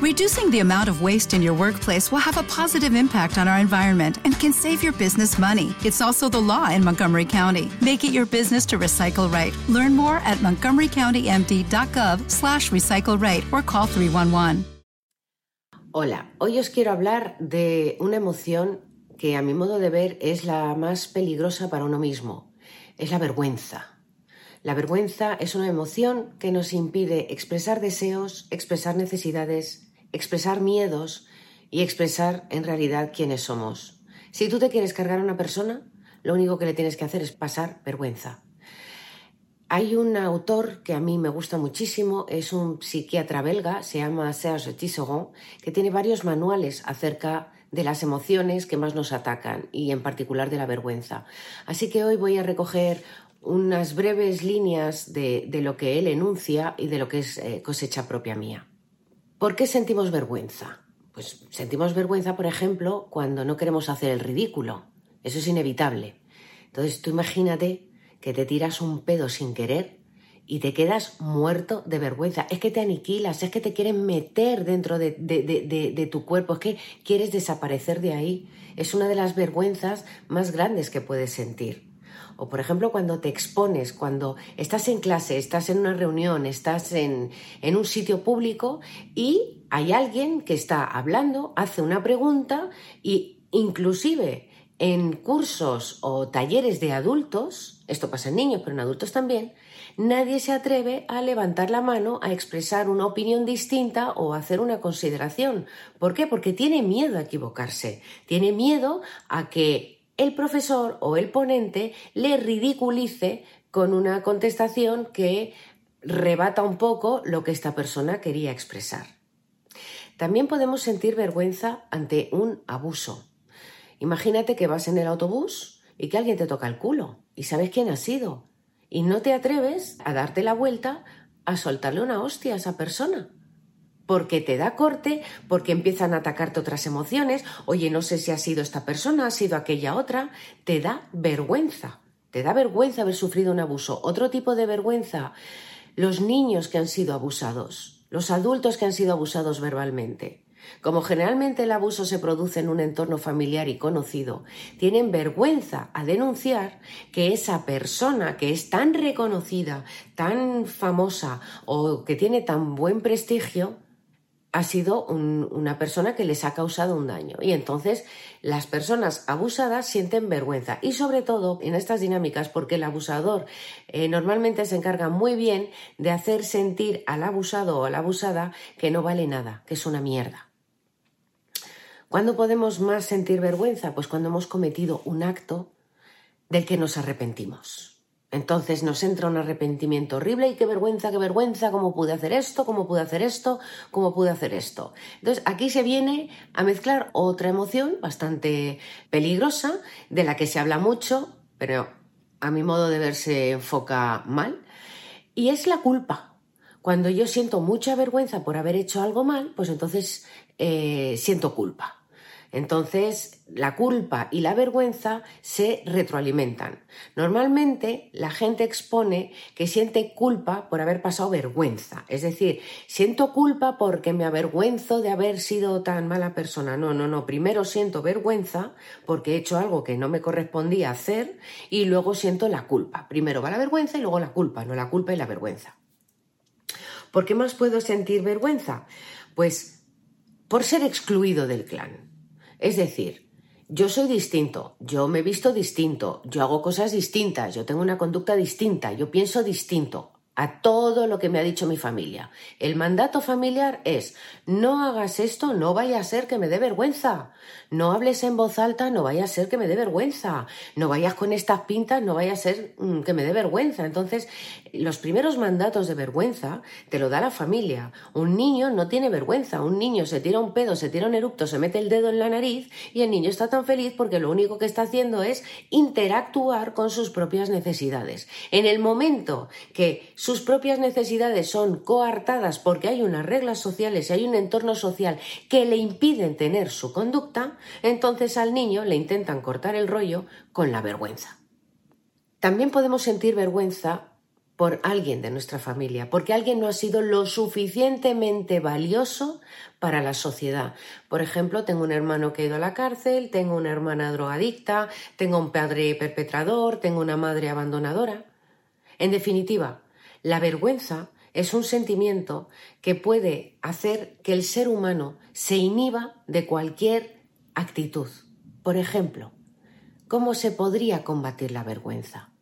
Reducing the amount of waste in your workplace will have a positive impact on our environment and can save your business money. It's also the law in Montgomery County. Make it your business to recycle right. Learn more at montgomerycountymd.gov slash recycle right or call 311. Hola, hoy os quiero hablar de una emoción que a mi modo de ver es la más peligrosa para uno mismo. Es la vergüenza. La vergüenza es una emoción que nos impide expresar deseos, expresar necesidades, expresar miedos y expresar en realidad quiénes somos. Si tú te quieres cargar a una persona, lo único que le tienes que hacer es pasar vergüenza. Hay un autor que a mí me gusta muchísimo, es un psiquiatra belga, se llama Serge Tisserand, que tiene varios manuales acerca de las emociones que más nos atacan y en particular de la vergüenza. Así que hoy voy a recoger unas breves líneas de, lo que él enuncia y de lo que es eh, cosecha propia mía. ¿Por qué sentimos vergüenza? Pues sentimos vergüenza, por ejemplo, cuando no queremos hacer el ridículo. Eso es inevitable. Entonces tú imagínate que te tiras un pedo sin querer y te quedas muerto de vergüenza. Es que te aniquilas, es que te quieren meter dentro de, de, tu cuerpo, es que quieres desaparecer de ahí. Es una de las vergüenzas más grandes que puedes sentir. O por ejemplo cuando te expones, cuando estás en clase, estás en una reunión, estás en, en un sitio público y hay alguien que está hablando, hace una pregunta y inclusive en cursos o talleres de adultos, esto pasa en niños, pero en adultos también, nadie se atreve a levantar la mano, a expresar una opinión distinta o a hacer una consideración. ¿Por qué? Porque tiene miedo a equivocarse, tiene miedo a que el profesor o el ponente le ridiculice con una contestación que rebata un poco lo que esta persona quería expresar. También podemos sentir vergüenza ante un abuso. Imagínate que vas en el autobús y que alguien te toca el culo y sabes quién ha sido y no te atreves a darte la vuelta a soltarle una hostia a esa persona porque te da corte, porque empiezan a atacarte otras emociones, oye, no sé si ha sido esta persona, ha sido aquella otra, te da vergüenza, te da vergüenza haber sufrido un abuso. Otro tipo de vergüenza, los niños que han sido abusados, los adultos que han sido abusados verbalmente. Como generalmente el abuso se produce en un entorno familiar y conocido, tienen vergüenza a denunciar que esa persona que es tan reconocida, tan famosa o que tiene tan buen prestigio, ha sido una persona que les ha causado un daño. Y entonces las personas abusadas sienten vergüenza. Y sobre todo en estas dinámicas, porque el abusador eh, normalmente se encarga muy bien de hacer sentir al abusado o a la abusada que no vale nada, que es una mierda. ¿Cuándo podemos más sentir vergüenza? Pues cuando hemos cometido un acto del que nos arrepentimos. Entonces nos entra un arrepentimiento horrible y qué vergüenza, qué vergüenza, cómo pude hacer esto, cómo pude hacer esto, cómo pude hacer esto. Entonces aquí se viene a mezclar otra emoción bastante peligrosa, de la que se habla mucho, pero a mi modo de ver se enfoca mal, y es la culpa. Cuando yo siento mucha vergüenza por haber hecho algo mal, pues entonces eh, siento culpa. Entonces, la culpa y la vergüenza se retroalimentan. Normalmente, la gente expone que siente culpa por haber pasado vergüenza. Es decir, siento culpa porque me avergüenzo de haber sido tan mala persona. No, no, no. Primero siento vergüenza porque he hecho algo que no me correspondía hacer y luego siento la culpa. Primero va la vergüenza y luego la culpa, no la culpa y la vergüenza. ¿Por qué más puedo sentir vergüenza? Pues por ser excluido del clan. Es decir, yo soy distinto, yo me he visto distinto, yo hago cosas distintas, yo tengo una conducta distinta, yo pienso distinto a todo lo que me ha dicho mi familia. El mandato familiar es no hagas esto, no vaya a ser que me dé vergüenza. No hables en voz alta, no vaya a ser que me dé vergüenza. No vayas con estas pintas, no vaya a ser mm, que me dé vergüenza. Entonces, los primeros mandatos de vergüenza te lo da la familia. Un niño no tiene vergüenza. Un niño se tira un pedo, se tira un erupto, se mete el dedo en la nariz y el niño está tan feliz porque lo único que está haciendo es interactuar con sus propias necesidades. En el momento que sus propias necesidades son coartadas porque hay unas reglas sociales y hay un entorno social que le impiden tener su conducta, entonces al niño le intentan cortar el rollo con la vergüenza. También podemos sentir vergüenza por alguien de nuestra familia, porque alguien no ha sido lo suficientemente valioso para la sociedad. Por ejemplo, tengo un hermano que ha ido a la cárcel, tengo una hermana drogadicta, tengo un padre perpetrador, tengo una madre abandonadora. En definitiva, la vergüenza es un sentimiento que puede hacer que el ser humano se inhiba de cualquier actitud. Por ejemplo, ¿cómo se podría combatir la vergüenza?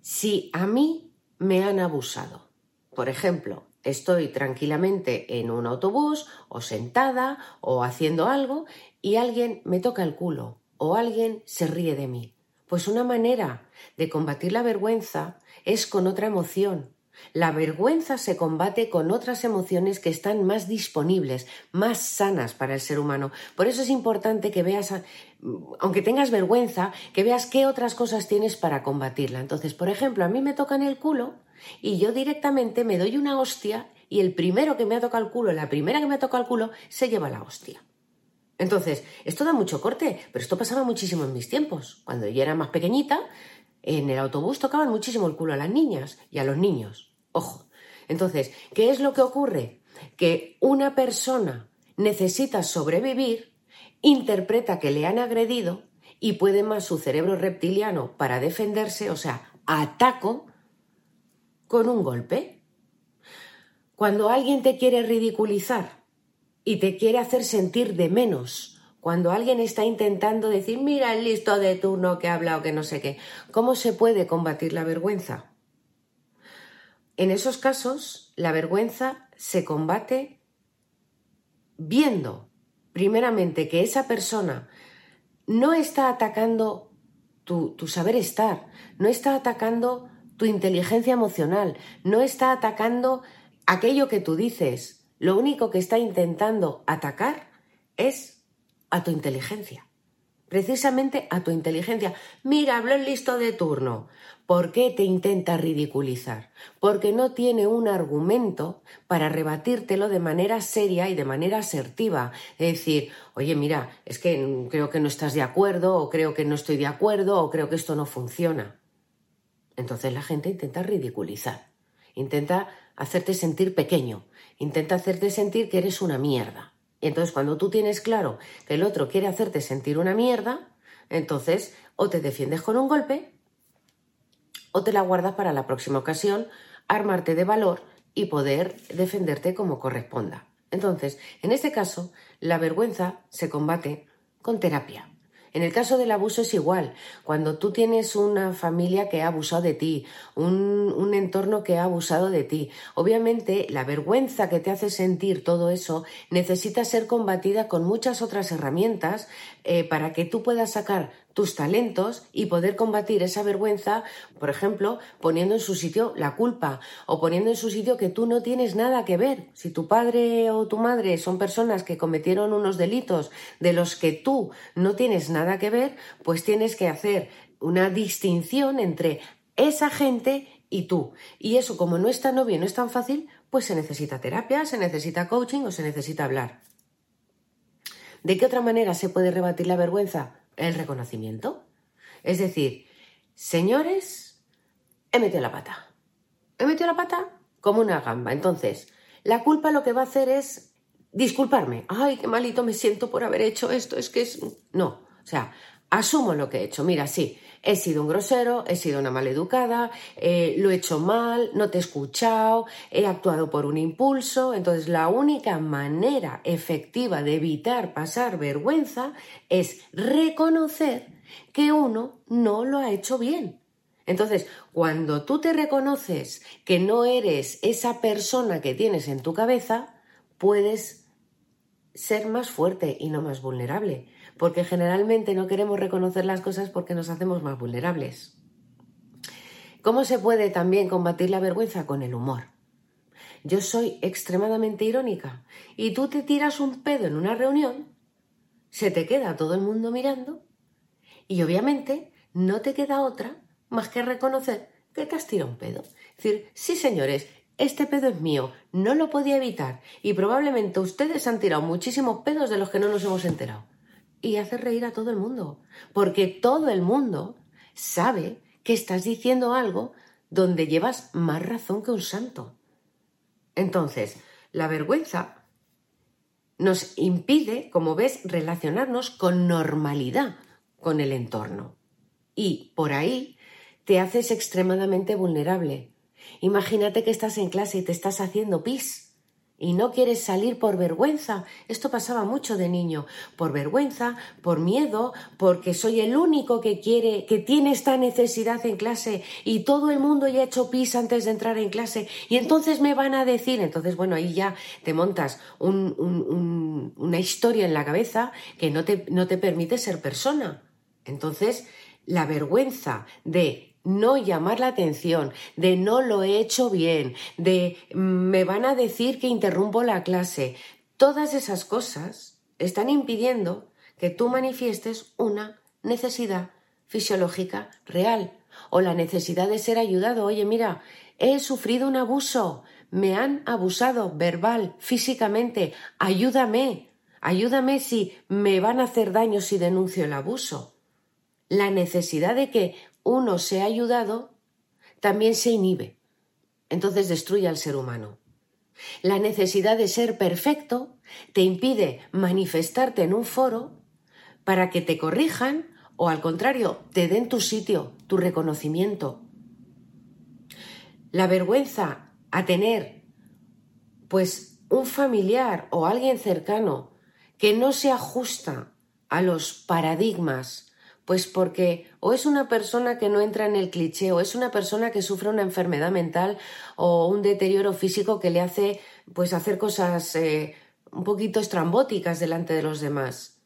Si a mí me han abusado, por ejemplo, estoy tranquilamente en un autobús o sentada o haciendo algo y alguien me toca el culo o alguien se ríe de mí. Pues una manera de combatir la vergüenza es con otra emoción, la vergüenza se combate con otras emociones que están más disponibles, más sanas para el ser humano. Por eso es importante que veas, aunque tengas vergüenza, que veas qué otras cosas tienes para combatirla. Entonces, por ejemplo, a mí me tocan el culo y yo directamente me doy una hostia y el primero que me ha tocado el culo, la primera que me ha tocado el culo, se lleva la hostia. Entonces, esto da mucho corte, pero esto pasaba muchísimo en mis tiempos. Cuando yo era más pequeñita, en el autobús tocaban muchísimo el culo a las niñas y a los niños. Ojo. Entonces, ¿qué es lo que ocurre? Que una persona necesita sobrevivir, interpreta que le han agredido y puede más su cerebro reptiliano para defenderse, o sea, ataco con un golpe. Cuando alguien te quiere ridiculizar y te quiere hacer sentir de menos, cuando alguien está intentando decir, mira el listo de turno que ha hablado, que no sé qué, ¿cómo se puede combatir la vergüenza? En esos casos, la vergüenza se combate viendo, primeramente, que esa persona no está atacando tu, tu saber estar, no está atacando tu inteligencia emocional, no está atacando aquello que tú dices. Lo único que está intentando atacar es a tu inteligencia. Precisamente a tu inteligencia. Mira, habló el listo de turno. ¿Por qué te intenta ridiculizar? Porque no tiene un argumento para rebatírtelo de manera seria y de manera asertiva. Es decir, oye, mira, es que creo que no estás de acuerdo, o creo que no estoy de acuerdo, o creo que esto no funciona. Entonces la gente intenta ridiculizar, intenta hacerte sentir pequeño, intenta hacerte sentir que eres una mierda. Entonces cuando tú tienes claro que el otro quiere hacerte sentir una mierda, entonces o te defiendes con un golpe o te la guardas para la próxima ocasión, armarte de valor y poder defenderte como corresponda. Entonces, en este caso, la vergüenza se combate con terapia. En el caso del abuso es igual. Cuando tú tienes una familia que ha abusado de ti, un, entorno que ha abusado de ti, obviamente la vergüenza que te hace sentir todo eso necesita ser combatida con muchas otras herramientas eh, para que tú puedas sacar tus talentos y poder combatir esa vergüenza, por ejemplo, poniendo en su sitio la culpa o poniendo en su sitio que tú no tienes nada que ver. Si tu padre o tu madre son personas que cometieron unos delitos de los que tú no tienes nada que ver, pues tienes que hacer una distinción entre esa gente y tú. Y eso, como no es tan obvio, no es tan fácil, pues se necesita terapia, se necesita coaching o se necesita hablar. ¿De qué otra manera se puede rebatir la vergüenza? El reconocimiento. Es decir, señores, he metido la pata. He metido la pata como una gamba. Entonces, la culpa lo que va a hacer es disculparme. Ay, qué malito me siento por haber hecho esto. Es que es... No, o sea, asumo lo que he hecho. Mira, sí, he sido un grosero, he sido una maleducada, eh, lo he hecho mal, no te he escuchado, he actuado por un impulso. Entonces, la única manera efectiva de evitar pasar vergüenza es reconocer que uno no lo ha hecho bien. Entonces, cuando tú te reconoces que no eres esa persona que tienes en tu cabeza, puedes ser más fuerte y no más vulnerable porque generalmente no queremos reconocer las cosas porque nos hacemos más vulnerables. ¿Cómo se puede también combatir la vergüenza? Con el humor. Yo soy extremadamente irónica y tú te tiras un pedo en una reunión, se te queda todo el mundo mirando y obviamente no te queda otra más que reconocer que te has tirado un pedo. Es decir, sí señores, este pedo es mío, no lo podía evitar y probablemente ustedes han tirado muchísimos pedos de los que no nos hemos enterado y hace reír a todo el mundo, porque todo el mundo sabe que estás diciendo algo donde llevas más razón que un santo. Entonces, la vergüenza nos impide, como ves, relacionarnos con normalidad con el entorno. Y por ahí te haces extremadamente vulnerable. Imagínate que estás en clase y te estás haciendo pis y no quieres salir por vergüenza. Esto pasaba mucho de niño, por vergüenza, por miedo, porque soy el único que quiere, que tiene esta necesidad en clase y todo el mundo ya ha hecho pis antes de entrar en clase y entonces me van a decir, entonces bueno, ahí ya te montas una historia en la cabeza que no te, no te permite ser persona. Entonces, la vergüenza de no llamar la atención, de no lo he hecho bien, de mm, me van a decir que interrumpo la clase. Todas esas cosas están impidiendo que tú manifiestes una necesidad fisiológica real o la necesidad de ser ayudado. Oye, mira, he sufrido un abuso, me han abusado verbal, físicamente, ayúdame, ayúdame si me van a hacer daño si denuncio el abuso. La necesidad de que uno se ha ayudado, también se inhibe. Entonces destruye al ser humano. La necesidad de ser perfecto te impide manifestarte en un foro para que te corrijan o al contrario, te den tu sitio, tu reconocimiento. La vergüenza a tener pues un familiar o alguien cercano que no se ajusta a los paradigmas pues porque o es una persona que no entra en el cliché, o es una persona que sufre una enfermedad mental o un deterioro físico que le hace pues hacer cosas eh, un poquito estrambóticas delante de los demás.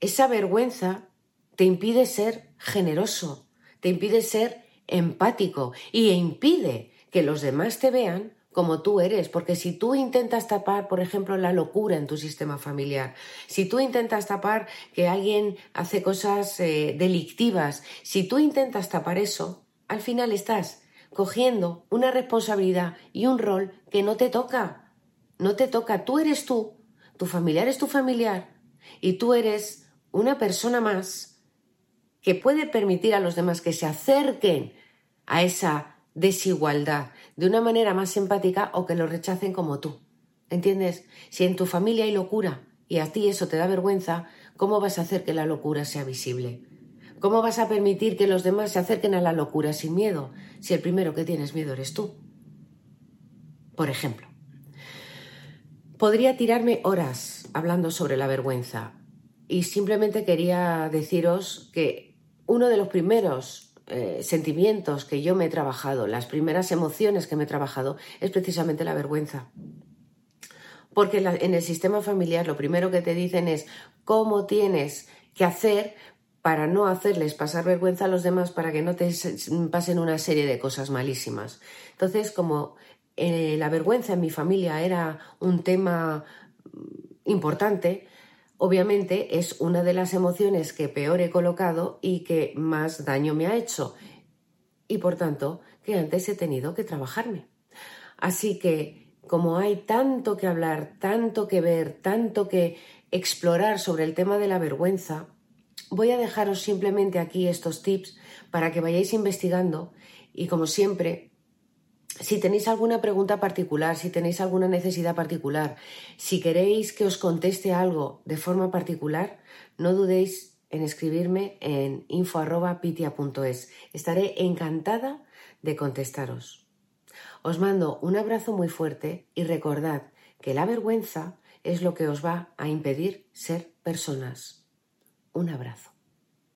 Esa vergüenza te impide ser generoso, te impide ser empático y impide que los demás te vean como tú eres, porque si tú intentas tapar, por ejemplo, la locura en tu sistema familiar, si tú intentas tapar que alguien hace cosas eh, delictivas, si tú intentas tapar eso, al final estás cogiendo una responsabilidad y un rol que no te toca. No te toca, tú eres tú, tu familiar es tu familiar y tú eres una persona más que puede permitir a los demás que se acerquen a esa desigualdad de una manera más empática o que lo rechacen como tú. ¿Entiendes? Si en tu familia hay locura y a ti eso te da vergüenza, ¿cómo vas a hacer que la locura sea visible? ¿Cómo vas a permitir que los demás se acerquen a la locura sin miedo si el primero que tienes miedo eres tú? Por ejemplo, podría tirarme horas hablando sobre la vergüenza y simplemente quería deciros que uno de los primeros eh, sentimientos que yo me he trabajado, las primeras emociones que me he trabajado, es precisamente la vergüenza. Porque en el sistema familiar lo primero que te dicen es cómo tienes que hacer para no hacerles pasar vergüenza a los demás, para que no te pasen una serie de cosas malísimas. Entonces, como eh, la vergüenza en mi familia era un tema importante, obviamente es una de las emociones que peor he colocado y que más daño me ha hecho y por tanto que antes he tenido que trabajarme. Así que como hay tanto que hablar, tanto que ver, tanto que explorar sobre el tema de la vergüenza, voy a dejaros simplemente aquí estos tips para que vayáis investigando y como siempre si tenéis alguna pregunta particular, si tenéis alguna necesidad particular, si queréis que os conteste algo de forma particular, no dudéis en escribirme en info.pitia.es. Estaré encantada de contestaros. Os mando un abrazo muy fuerte y recordad que la vergüenza es lo que os va a impedir ser personas. Un abrazo.